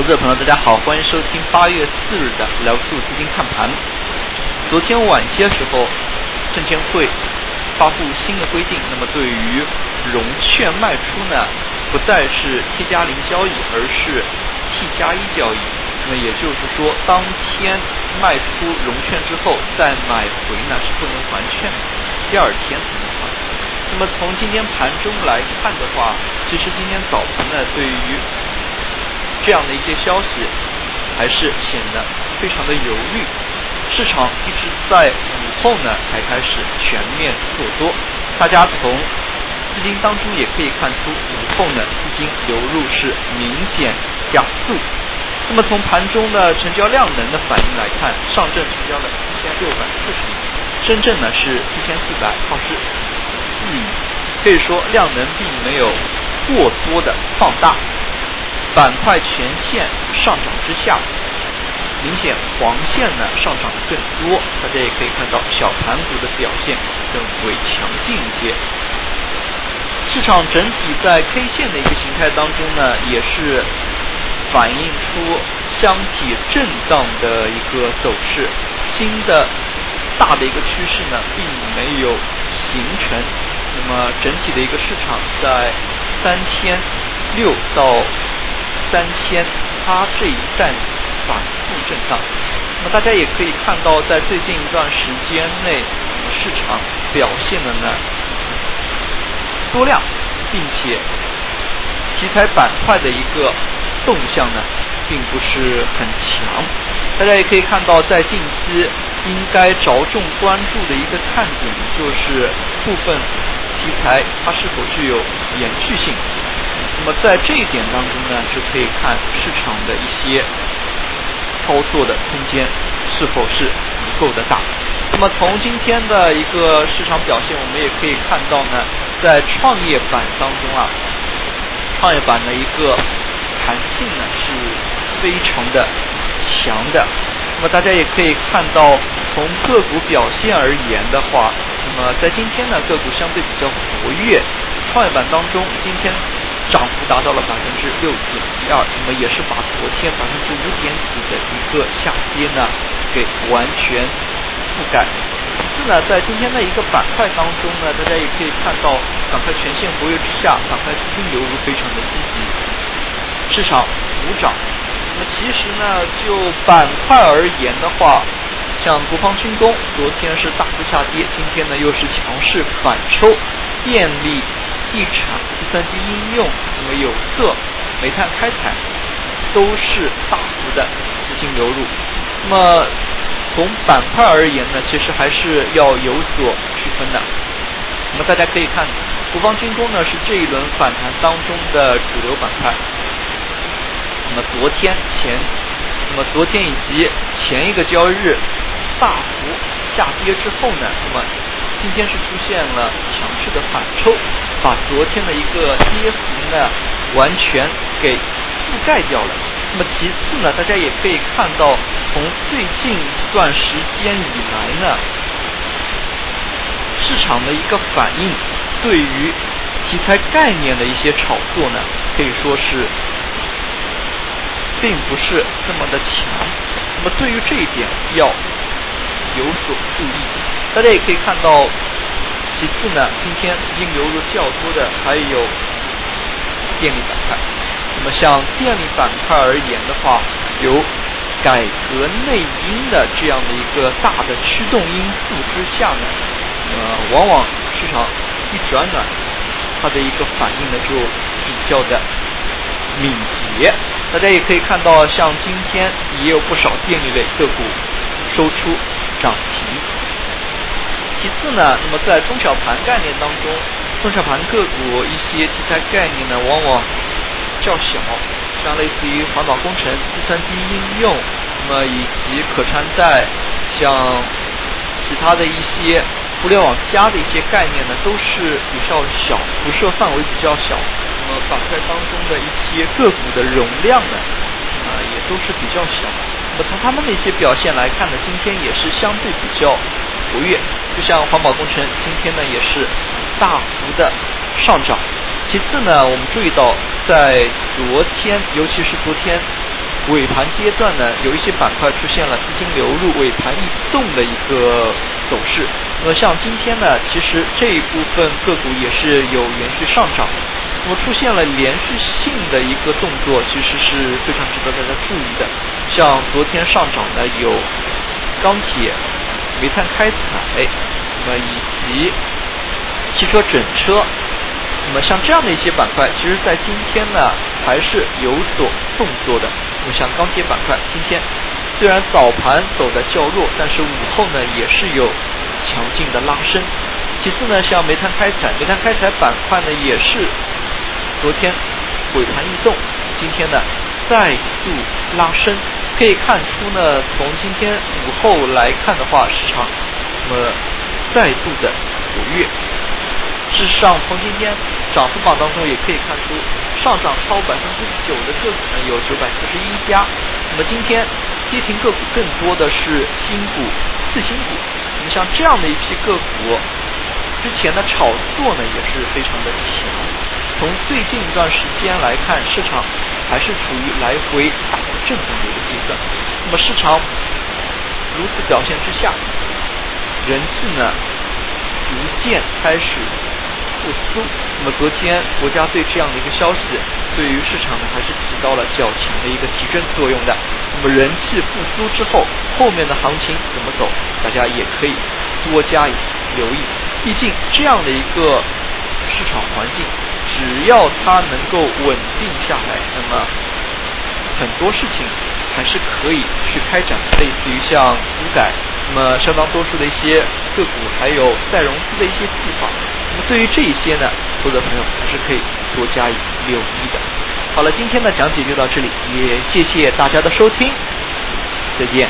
投资者朋友，大家好，欢迎收听八月四日的聊数资金看盘。昨天晚些时候，证监会发布新的规定，那么对于融券卖出呢，不再是 T 加零交易，而是 T 加一交易。那么也就是说，当天卖出融券之后再买回呢，是不能还券的，第二天才能还。那么从今天盘中来看的话，其实今天早盘呢，对于这样的一些消息，还是显得非常的犹豫。市场一直在午后呢才开始全面做多，大家从资金当中也可以看出，午后呢资金流入是明显加速。那么从盘中的成交量能的反应来看，上证成交了一千六百四十亿，深圳呢是一千四百二十四亿，可以说量能并没有过多的放大。板块全线上涨之下，明显黄线呢上涨的更多。大家也可以看到小盘股的表现更为强劲一些。市场整体在 K 线的一个形态当中呢，也是反映出箱体震荡的一个走势。新的大的一个趋势呢，并没有形成。那么整体的一个市场在三千六到。三千，它这一带反复震荡。那么大家也可以看到，在最近一段时间内，市场表现的呢多量，并且题材板块的一个动向呢，并不是很强。大家也可以看到，在近期应该着重关注的一个看点，就是部分题材它是否具有延续性。那么在这一点当中呢，就可以看市场的一些操作的空间是否是足够的大。那么从今天的一个市场表现，我们也可以看到呢，在创业板当中啊，创业板的一个弹性呢是非常的强的。那么大家也可以看到，从个股表现而言的话，那么在今天呢，个股相对比较活跃，创业板当中今天。涨幅达到了百分之六点一二，那么也是把昨天百分之五点几的一个下跌呢，给完全覆盖。其次呢，在今天的一个板块当中呢，大家也可以看到板块全线活跃之下，板块资金流入非常的积极，市场补涨。那么其实呢，就板块而言的话，像国防军工昨天是大幅下跌，今天呢又是强势反抽，电力。地产、计算机应用，那么有色、煤炭开采，都是大幅的资金流入。那么从板块而言呢，其实还是要有所区分的。那么大家可以看，国防军工呢是这一轮反弹当中的主流板块。那么昨天前，那么昨天以及前一个交易日大幅下跌之后呢，那么今天是出现了强势的反抽。把昨天的一个跌幅呢，完全给覆盖掉了。那么其次呢，大家也可以看到，从最近一段时间以来呢，市场的一个反应，对于题材概念的一些炒作呢，可以说是并不是这么的强。那么对于这一点要有所注意。大家也可以看到。其次呢，今天资金流入较多的还有电力板块。那么像电力板块而言的话，有改革内因的这样的一个大的驱动因素之下呢，呃，往往市场一转暖，它的一个反应呢就比较的敏捷。大家也可以看到，像今天也有不少电力类个股收出涨停。其次呢，那么在中小盘概念当中，中小盘个股一些题材概念呢，往往较小，像类似于环保工程、计算机应用，那么以及可穿戴，像其他的一些互联网加的一些概念呢，都是比较小，辐射范围比较小。那么板块当中的一些个股的容量呢，啊，也都是比较小。那么从他们的一些表现来看呢，今天也是相对比较。活跃，就像环保工程，今天呢也是大幅的上涨。其次呢，我们注意到，在昨天，尤其是昨天尾盘阶段呢，有一些板块出现了资金流入、尾盘异动的一个走势。那么像今天呢，其实这一部分个股也是有延续上涨，那么出现了连续性的一个动作，其实是非常值得大家注意的。像昨天上涨的有钢铁、煤炭开采，那么以及汽车整车。那么像这样的一些板块，其实在今天呢还是有所动作的。那么像钢铁板块，今天虽然早盘走的较弱，但是午后呢也是有强劲的拉升。其次呢，像煤炭开采，煤炭开采板块呢也是昨天尾盘异动，今天呢再度拉升。可以看出呢，从今天午后来看的话，市场那么再度的活跃。事实上，从今天涨幅榜当中也可以看出，上涨超百分之九的个股呢有九百四十一家。那么今天跌停个股更多的是新股、次新股。那么像这样的一批个股，之前的炒作呢也是非常的强。从最近一段时间来看，市场还是处于来回打震动的一个阶段。那么市场如此表现之下，人气呢逐渐开始。复苏，那么昨天国家队这样的一个消息，对于市场呢还是起到了较强的一个提振作用的。那么人气复苏之后，后面的行情怎么走，大家也可以多加以留意。毕竟这样的一个市场环境，只要它能够稳定下来，那么很多事情还是可以去开展，类似于像股改，那么相当多数的一些个股，还有再融资的一些计划。那么对于这一些呢，投资者朋友还是可以多加以留意的。好了，今天的讲解就到这里，也谢谢大家的收听，再见。